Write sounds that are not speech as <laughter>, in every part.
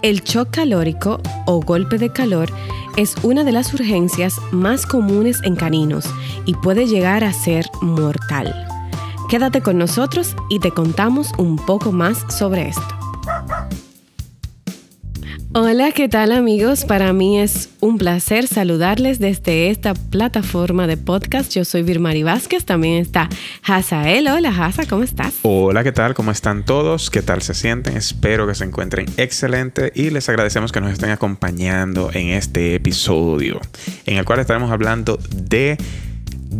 El shock calórico o golpe de calor es una de las urgencias más comunes en caninos y puede llegar a ser mortal. Quédate con nosotros y te contamos un poco más sobre esto. Hola, ¿qué tal amigos? Para mí es un placer saludarles desde esta plataforma de podcast. Yo soy Virmari Vázquez, también está Hazael. Hola Haza, ¿cómo estás? Hola, ¿qué tal? ¿Cómo están todos? ¿Qué tal se sienten? Espero que se encuentren excelente y les agradecemos que nos estén acompañando en este episodio en el cual estaremos hablando de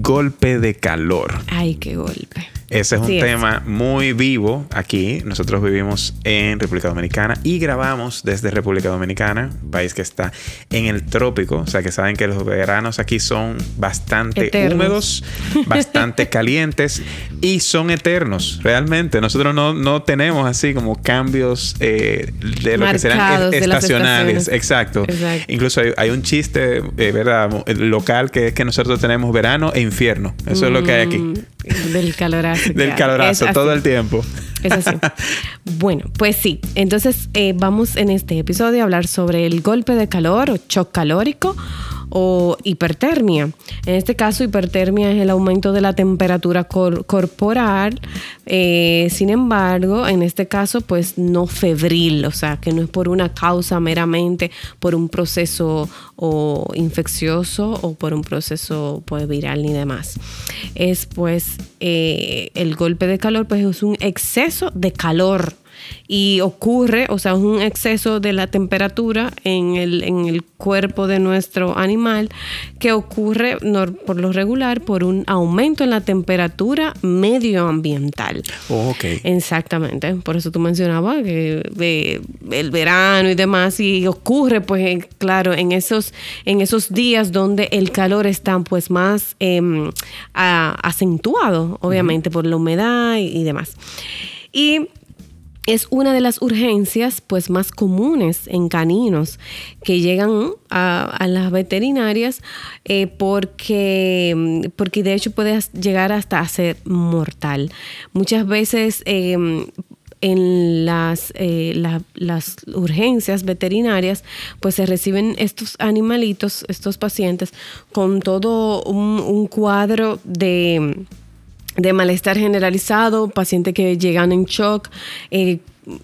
golpe de calor. Ay, qué golpe. Ese es un tema muy vivo aquí. Nosotros vivimos en República Dominicana y grabamos desde República Dominicana, país que está en el trópico. O sea que saben que los veranos aquí son bastante húmedos, bastante <laughs> calientes y son eternos. Realmente, nosotros no, tenemos así como cambios eh, de lo que serán estacionales. Exacto. Incluso hay, un chiste, eh, ¿verdad? Local que es que nosotros tenemos verano e infierno. Eso es lo que hay aquí. Mm, del Del calorazo todo el tiempo. Es así. <laughs> bueno, pues sí. Entonces eh, vamos en este episodio a hablar sobre el golpe de calor o shock calórico o hipertermia. En este caso, hipertermia es el aumento de la temperatura corporal, eh, sin embargo, en este caso, pues no febril, o sea, que no es por una causa meramente por un proceso o infeccioso o por un proceso pues, viral ni demás. Es pues eh, el golpe de calor, pues es un exceso de calor y ocurre, o sea, es un exceso de la temperatura en el, en el cuerpo de nuestro animal que ocurre por lo regular por un aumento en la temperatura medioambiental. Oh, ok. Exactamente, por eso tú mencionabas que el verano y demás y ocurre pues claro en esos, en esos días donde el calor está pues más em, acentuado, obviamente, por la humedad y, y demás. Y es una de las urgencias pues más comunes en caninos que llegan a, las veterinarias eh, porque, porque de hecho puede llegar hasta a ser mortal. Muchas veces em, en las, eh, las urgencias veterinarias, pues se reciben estos animalitos, estos pacientes, con todo un cuadro de de malestar generalizado, pacientes que llegan en shock. Eh,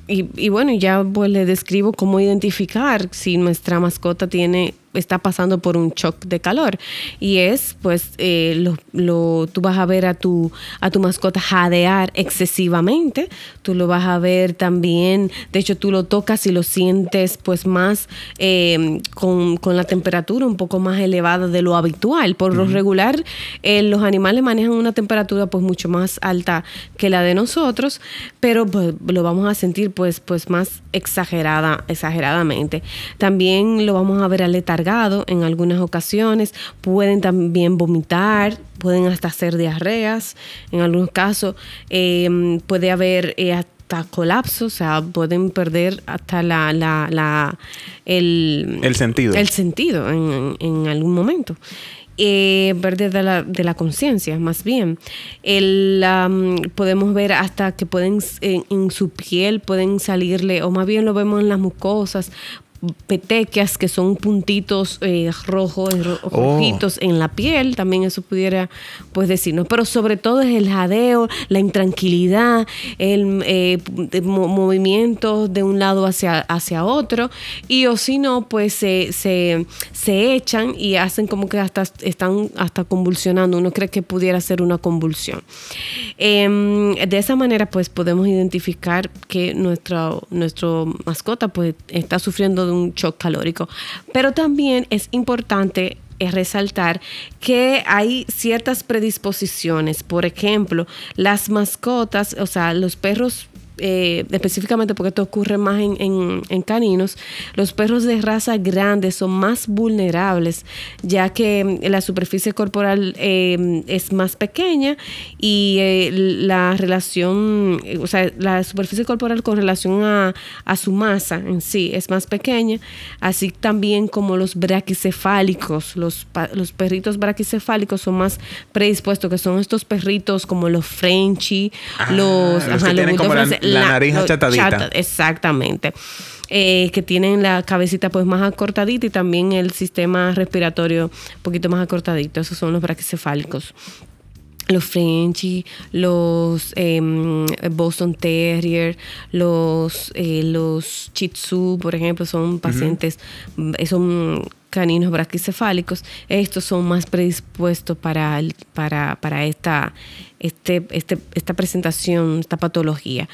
y, y, bueno, ya pues le describo cómo identificar si nuestra mascota tiene está pasando por un shock de calor. Y es, pues, eh, lo, lo, tú vas a ver a tu, a tu mascota jadear excesivamente. Tú lo vas a ver también, de hecho, tú lo tocas y lo sientes, pues, más eh, con, con, la temperatura un poco más elevada de lo habitual. Por lo regular, eh, los animales manejan una temperatura, pues, mucho más alta que la de nosotros, pero pues, lo vamos a sentir, pues, pues más exagerada, exageradamente. También lo vamos a ver aletargado en algunas ocasiones, pueden también vomitar, pueden hasta hacer diarreas, en algunos casos em, puede haber eh, hasta colapso, o sea, pueden perder hasta la, la, el, el, sentido. El sentido en, algún momento. Eh, perder de la, de la conciencia, más bien. El, podemos ver hasta que pueden en, su piel pueden salirle, o más bien lo vemos en las mucosas, petequias, que son puntitos eh, rojos, oh. rojitos en la piel, también eso pudiera pues decirnos, pero sobre todo es el jadeo, la intranquilidad, el eh, movimiento de un lado hacia, hacia otro, y o si no, pues se, se, se echan y hacen como que hasta están hasta convulsionando, uno cree que pudiera ser una convulsión. Em, de esa manera pues podemos identificar que nuestra, nuestro mascota pues está sufriendo de un shock calórico. Pero también es importante eh, resaltar que hay ciertas predisposiciones. Por ejemplo, las mascotas, o sea, los perros eh, específicamente porque esto ocurre más en, caninos, los perros de raza grande son más vulnerables, ya que mm, la superficie corporal eh, es más pequeña y eh, la relación, o sea, la superficie corporal con relación a, su masa en sí es más pequeña, así también como los braquicefálicos, los, los perritos braquicefálicos son más predispuestos, que son estos perritos como los Frenchy, ah, los, los, la, nariz achatadita. exactamente. Eh, que tienen la cabecita pues más acortadita y también el sistema respiratorio un poquito más acortadito. Esos son los braquicefálicos los Frenchy, los em, Boston Terrier, los, eh, los Shih Tzu, por ejemplo, son pacientes, eh, son caninos braquicefálicos. Estos son más predispuestos para, para, para esta, este, este, esta presentación, esta patología.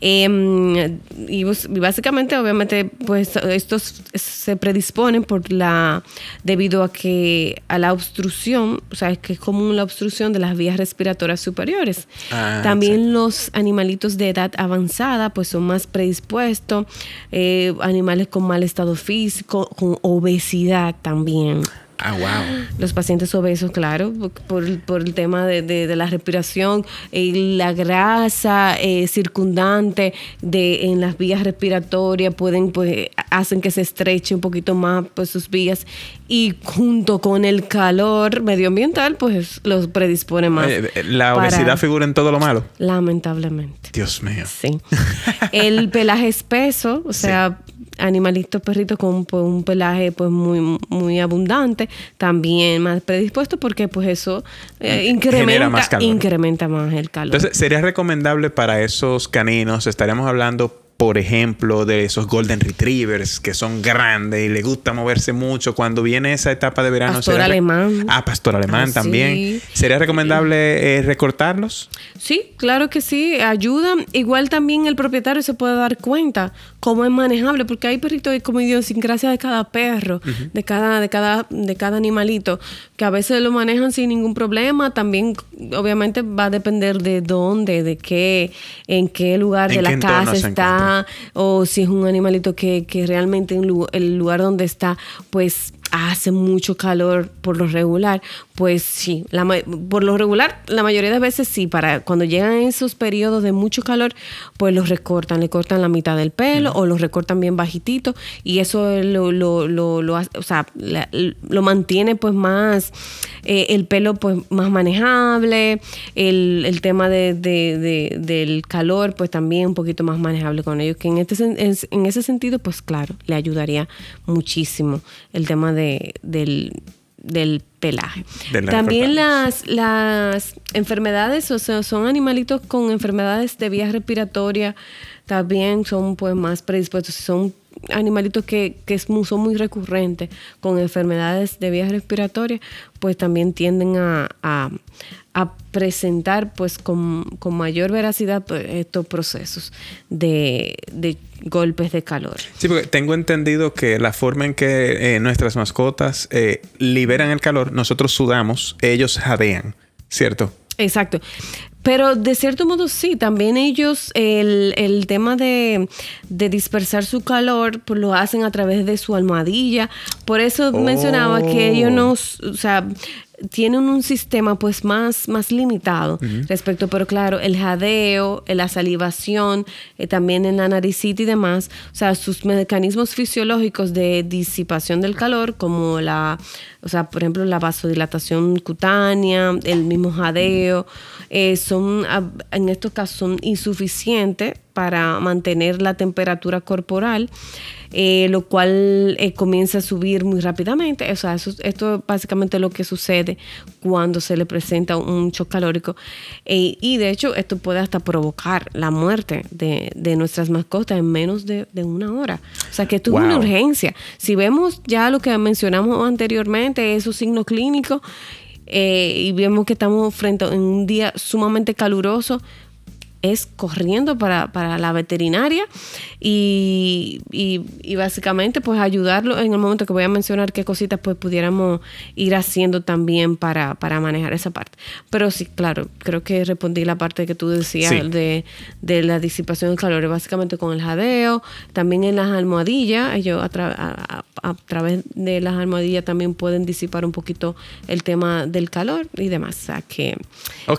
Em, y, básicamente, obviamente, pues estos se predisponen por la, debido a que a la obstrucción, o sea, es que es común la obstrucción de las vías respiratorias superiores. Ah, También los animalitos de edad avanzada, pues son más predispuestos, eh, animales con mal estado físico, con obesidad también. Ah, wow. Los pacientes obesos, claro, por, el tema de, la respiración, y la grasa eh, circundante de, en las vías respiratorias pueden, pues, hacen que se estreche un poquito más pues, sus vías y junto con el calor medioambiental, pues los predispone más. Eh, ¿La obesidad figura en todo lo malo? Lamentablemente. Dios mío. Sí. <laughs> El pelaje espeso, o sea, animalitos perritos con pues, un pelaje pues muy, muy abundante, también más predispuesto porque pues eso eh, incrementa, más incrementa más el calor. Entonces, ¿sería recomendable para esos caninos? Estaríamos hablando por ejemplo, de esos Golden Retrievers que son grandes y les gusta moverse mucho. Cuando viene esa etapa de verano. Pastor alemán. Ah, pastor alemán ah, también. ¿Sería recomendable eh, recortarlos? Sí, claro que sí, ayuda. Igual también el propietario se puede dar cuenta cómo es manejable, porque hay perritos como idiosincrasia de cada perro, de cada, de cada, de cada animalito, que a veces lo manejan sin ningún problema. También, obviamente, va a depender de dónde, de qué, en qué lugar de la casa está o si es un animalito que, que realmente en el lugar donde está, pues hace mucho calor por lo regular, pues sí, la, por lo regular, la mayoría de veces sí, para cuando llegan esos periodos de mucho calor, pues los recortan, le cortan la mitad del pelo o los recortan bien bajitito y eso lo, lo, lo, lo o sea, lo mantiene pues más, eh, el pelo pues más manejable, el, el tema de, de, del calor pues también un poquito más manejable con ellos, que en, este, en ese sentido pues claro, le ayudaría muchísimo el tema de, del, del pelaje. También las, las enfermedades, o sea, son animalitos con enfermedades de vías respiratorias, también son pues más predispuestos, son animalitos que, que son muy recurrentes con enfermedades de vías respiratorias, pues también tienden a, a, presentar pues con, mayor veracidad pues, estos procesos de, de, golpes de calor. Sí, porque tengo entendido que la forma en que eh, nuestras mascotas eh, liberan el calor, nosotros sudamos, ellos jadean, ¿cierto? Exacto. Pero de cierto modo sí, también ellos el, el tema de, de, dispersar su calor pues lo hacen a través de su almohadilla. Por eso mencionaba que ellos no, o sea, tienen un sistema pues más, más limitado respecto, pero claro, el jadeo, la salivación, eh, también en la naricita y demás, o sea, sus mecanismos fisiológicos de disipación del calor, como la, o sea, por ejemplo, la vasodilatación cutánea, el mismo jadeo, eh, son, en estos casos son insuficientes para mantener la temperatura corporal. Eh, lo cual eh, comienza a subir muy rápidamente. O sea, esto es básicamente lo que sucede cuando se le presenta un shock calórico. Eh, y de hecho, esto puede hasta provocar la muerte de, nuestras mascotas en menos de, una hora. O sea, que esto es una urgencia. Si vemos ya lo que mencionamos anteriormente, esos signos clínicos, y vemos que estamos frente a un día sumamente caluroso, es corriendo para, la veterinaria y, básicamente pues ayudarlo en el momento que voy a mencionar qué cositas pues pudiéramos ir haciendo también para, para manejar esa parte. Pero sí, claro, creo que respondí la parte que tú decías de, la disipación del calor, básicamente con el jadeo, también en las almohadillas, ellos a, través de las almohadillas también pueden disipar un poquito el tema del calor y demás. O sea que,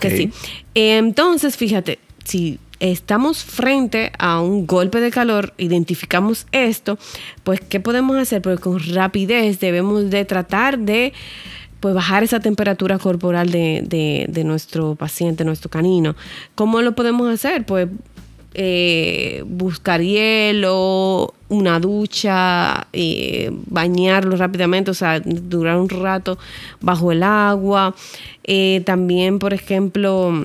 que sí. Entonces, fíjate, si estamos frente a un golpe de calor, identificamos esto, pues ¿qué podemos hacer? Pues con rapidez debemos de tratar de pues bajar esa temperatura corporal de, de, nuestro paciente, nuestro canino. ¿Cómo lo podemos hacer? Pues eh, buscar hielo, una ducha, eh, bañarlo rápidamente, o sea, durar un rato bajo el agua. Eh, también, por ejemplo,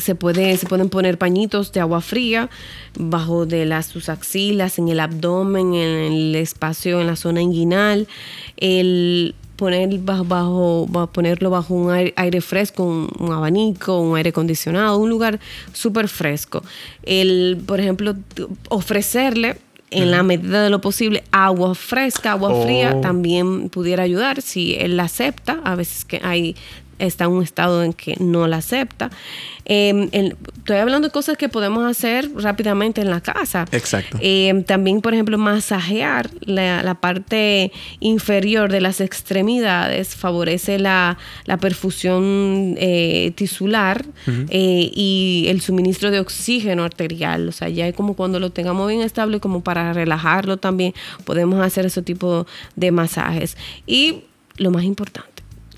se, puede, se pueden poner pañitos de agua fría bajo de las, sus axilas, en el abdomen, en el espacio, en la zona inguinal. El poner bajo, bajo ponerlo bajo un aire, fresco, un, abanico, un aire acondicionado, un lugar súper fresco. El, por ejemplo, ofrecerle en la medida de lo posible agua fresca, agua fría oh. también pudiera ayudar si él la acepta. A veces que hay está en un estado en que no la acepta. Em, estoy hablando de cosas que podemos hacer rápidamente en la casa. Exacto. Em, también, por ejemplo, masajear la, parte inferior de las extremidades favorece la, perfusión eh, tisular eh, y el suministro de oxígeno arterial. O sea, ya es como cuando lo tengamos bien estable, como para relajarlo también, podemos hacer ese tipo de masajes. Y lo más importante,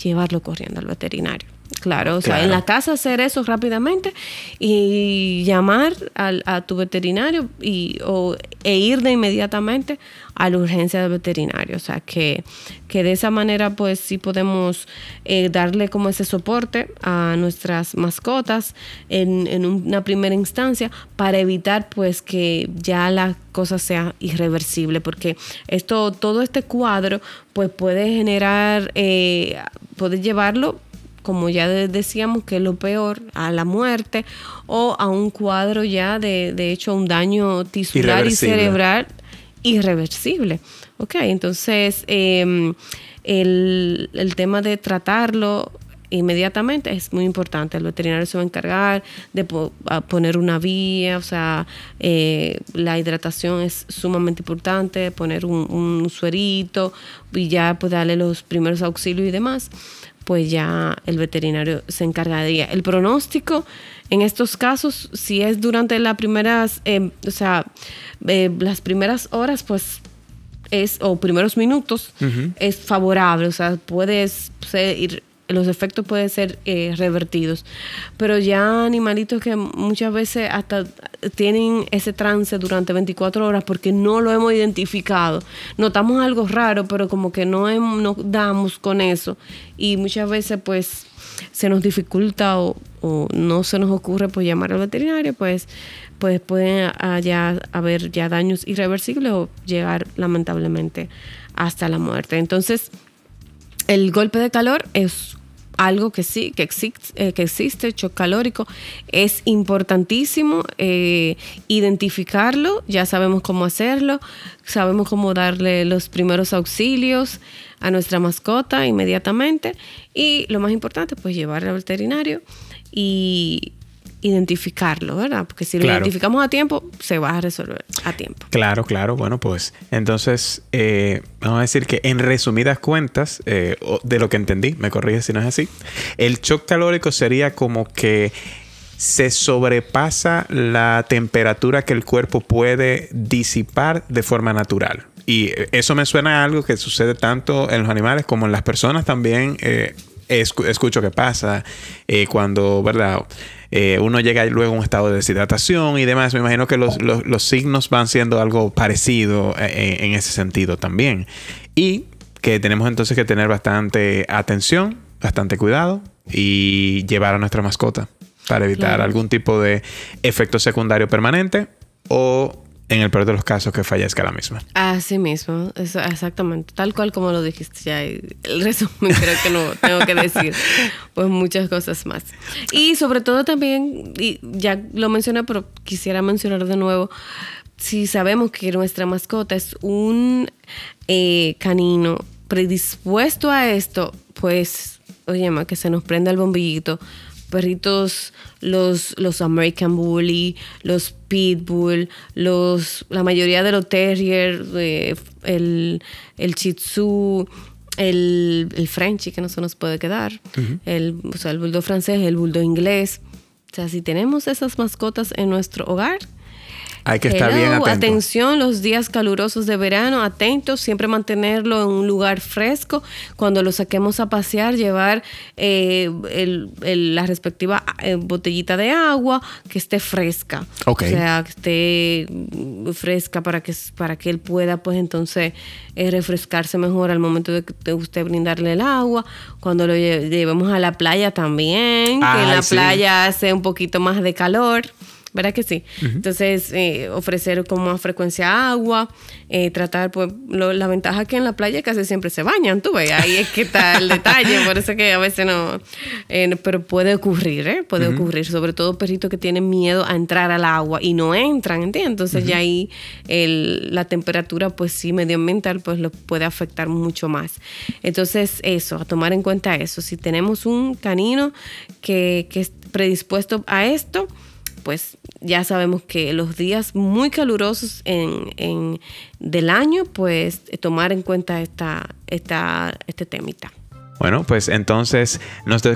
llevarlo corriendo al veterinario. Claro, o sea, en la casa hacer eso rápidamente y llamar a tu veterinario y, o, e ir de inmediatamente a la urgencia del veterinario. O sea, que, que de esa manera pues sí podemos eh, darle como ese soporte a nuestras mascotas en, en, una primera instancia para evitar pues que ya la cosa sea irreversible. Porque esto, todo este cuadro pues puede generar, eh, puede llevarlo como ya decíamos, que es lo peor, a la muerte o a un cuadro ya de, de hecho, un daño tisular y cerebral irreversible. Ok, entonces em, el, el tema de tratarlo inmediatamente es muy importante. El veterinario se va a encargar de poner una vía, o sea, eh, la hidratación es sumamente importante, poner un, un, suerito y ya pues darle los primeros auxilios y demás pues ya el veterinario se encargaría. El pronóstico en estos casos, si es durante las primeras, eh, o sea, eh, las primeras horas, pues es, o primeros minutos, es favorable, o sea, puedes ir los efectos pueden ser eh, revertidos. Pero ya animalitos que muchas veces hasta tienen ese trance durante 24 horas porque no lo hemos identificado. Notamos algo raro, pero como que no, no damos con eso. Y muchas veces pues se nos dificulta o, no se nos ocurre pues llamar al veterinario, pues, pues pueden haber ya daños irreversibles o llegar lamentablemente hasta la muerte. Entonces, el golpe de calor es algo que sí, que existe, eh, que existe, shock calórico. Es importantísimo eh, identificarlo, ya sabemos cómo hacerlo, sabemos cómo darle los primeros auxilios a nuestra mascota inmediatamente y lo más importante, pues llevarle al veterinario y identificarlo, ¿verdad? Porque si lo identificamos a tiempo, se va a resolver a tiempo. Claro, claro. Bueno, pues entonces eh, vamos a decir que en resumidas cuentas, eh, de lo que entendí, me corrige si no es así, el shock calórico sería como que se sobrepasa la temperatura que el cuerpo puede disipar de forma natural. Y eso me suena a algo que sucede tanto en los animales como en las personas también. Eh, escucho que pasa cuando, ¿verdad? Eh, uno llega luego a un estado de deshidratación y demás. Me imagino que los, signos van siendo algo parecido eh, eh, en, ese sentido también. Y que tenemos entonces que tener bastante atención, bastante cuidado y llevar a nuestra mascota para evitar algún tipo de efecto secundario permanente o en el peor de los casos que fallezca la misma. Así mismo, exactamente, tal cual como lo dijiste ya. El resumen creo que no tengo que decir, <laughs> pues muchas cosas más. Y sobre todo también, y ya lo mencioné, pero quisiera mencionar de nuevo, si sabemos que nuestra mascota es un eh, canino predispuesto a esto, pues, oye, que se nos prenda el bombillito perritos, los, los American Bully, los Pitbull, los, la mayoría de los Terrier, eh, el, el Shih Tzu, el, el Frenchie, que no se nos puede quedar, el, o sea, el bulldog francés, el bulldog inglés. O sea, si tenemos esas mascotas en nuestro hogar, Hay que estar bien atento. Atención, los días calurosos de verano, atentos, siempre mantenerlo en un lugar fresco. Cuando lo saquemos a pasear, llevar eh, la respectiva eh, botellita de agua que esté fresca. O sea, que esté fresca para que, para que él pueda, pues entonces, eh, refrescarse mejor al momento de, usted brindarle el agua. Cuando lo llevemos a la playa también, que en la playa hace un poquito más de calor. ¿Verdad que sí? Entonces, eh, ofrecer con más frecuencia agua, eh, tratar, pues, la ventaja que en la playa casi siempre se bañan, tú ves, ahí es que está el detalle, por eso que a veces no, eh, pero puede ocurrir, ¿eh? Puede ocurrir, sobre todo perritos que tienen miedo a entrar al agua y no entran, ¿entiendes? Entonces ya ahí el, la temperatura, pues sí, medioambiental, pues lo puede afectar mucho más. Entonces, eso, a tomar en cuenta eso, si tenemos un canino que, que es predispuesto a esto, pues ya sabemos que los días muy calurosos en, del año, pues tomar en cuenta esta, esta, este temita. Bueno, pues entonces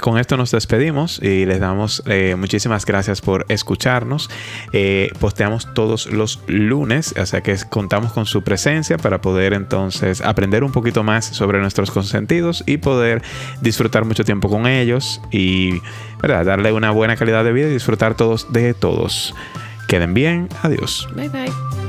con esto nos despedimos y les damos eh, muchísimas gracias por escucharnos. Eh, posteamos todos los lunes, o sea que contamos con su presencia para poder entonces aprender un poquito más sobre nuestros consentidos y poder disfrutar mucho tiempo con ellos y darle una buena calidad de vida y disfrutar todos de todos. Queden bien, adiós. Bye bye.